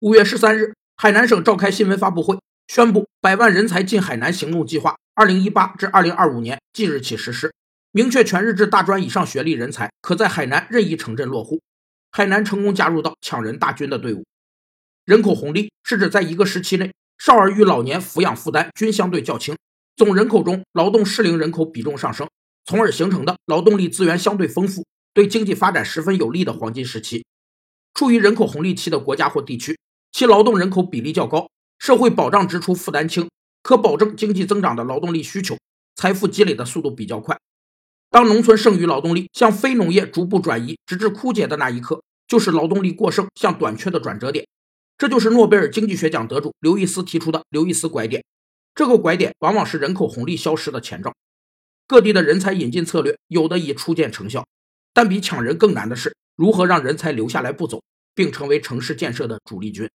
五月十三日，海南省召开新闻发布会，宣布“百万人才进海南”行动计划，二零一八至二零二五年即日起实施，明确全日制大专以上学历人才可在海南任意城镇落户。海南成功加入到抢人大军的队伍。人口红利是指在一个时期内，少儿与老年抚养负担均相对较轻，总人口中劳动适龄人口比重上升，从而形成的劳动力资源相对丰富、对经济发展十分有利的黄金时期。处于人口红利期的国家或地区。其劳动人口比例较高，社会保障支出负担轻，可保证经济增长的劳动力需求，财富积累的速度比较快。当农村剩余劳动力向非农业逐步转移，直至枯竭的那一刻，就是劳动力过剩向短缺的转折点。这就是诺贝尔经济学奖得主刘易斯提出的刘易斯拐点。这个拐点往往是人口红利消失的前兆。各地的人才引进策略有的已初见成效，但比抢人更难的是如何让人才留下来不走，并成为城市建设的主力军。